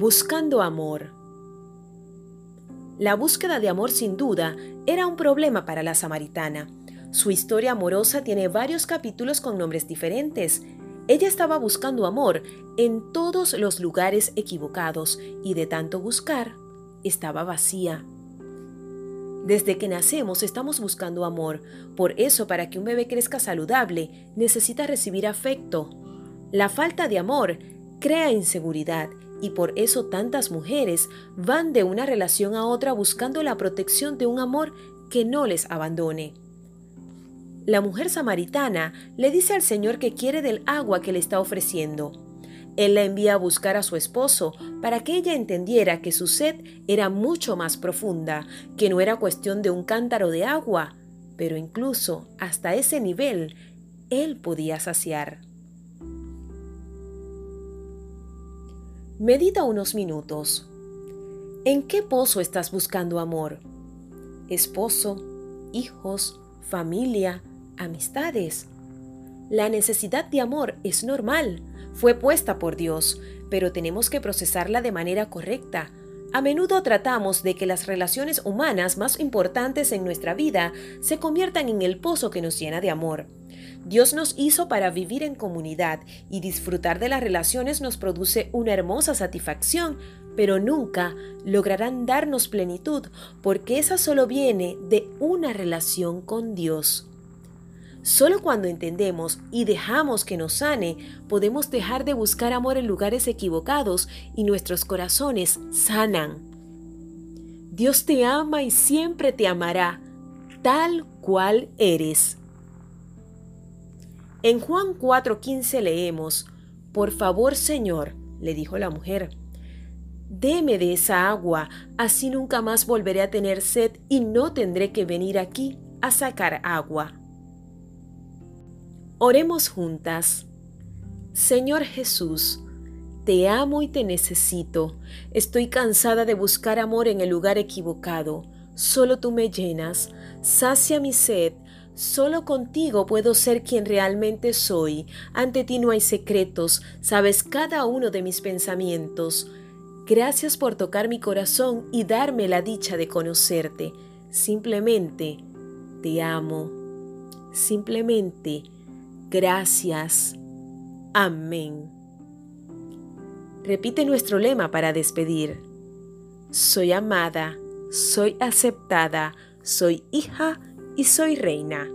Buscando amor. La búsqueda de amor sin duda era un problema para la samaritana. Su historia amorosa tiene varios capítulos con nombres diferentes. Ella estaba buscando amor en todos los lugares equivocados y de tanto buscar, estaba vacía. Desde que nacemos estamos buscando amor, por eso para que un bebé crezca saludable necesita recibir afecto. La falta de amor crea inseguridad y por eso tantas mujeres van de una relación a otra buscando la protección de un amor que no les abandone. La mujer samaritana le dice al Señor que quiere del agua que le está ofreciendo. Él la envía a buscar a su esposo para que ella entendiera que su sed era mucho más profunda, que no era cuestión de un cántaro de agua, pero incluso hasta ese nivel él podía saciar. Medita unos minutos. ¿En qué pozo estás buscando amor? Esposo, hijos, familia, amistades. La necesidad de amor es normal, fue puesta por Dios, pero tenemos que procesarla de manera correcta. A menudo tratamos de que las relaciones humanas más importantes en nuestra vida se conviertan en el pozo que nos llena de amor. Dios nos hizo para vivir en comunidad y disfrutar de las relaciones nos produce una hermosa satisfacción, pero nunca lograrán darnos plenitud porque esa solo viene de una relación con Dios. Solo cuando entendemos y dejamos que nos sane, podemos dejar de buscar amor en lugares equivocados y nuestros corazones sanan. Dios te ama y siempre te amará, tal cual eres. En Juan 4:15 leemos, Por favor, Señor, le dijo la mujer, deme de esa agua, así nunca más volveré a tener sed y no tendré que venir aquí a sacar agua. Oremos juntas. Señor Jesús, te amo y te necesito. Estoy cansada de buscar amor en el lugar equivocado. Solo tú me llenas, sacia mi sed. Solo contigo puedo ser quien realmente soy. Ante ti no hay secretos, sabes cada uno de mis pensamientos. Gracias por tocar mi corazón y darme la dicha de conocerte. Simplemente te amo. Simplemente Gracias. Amén. Repite nuestro lema para despedir. Soy amada, soy aceptada, soy hija y soy reina.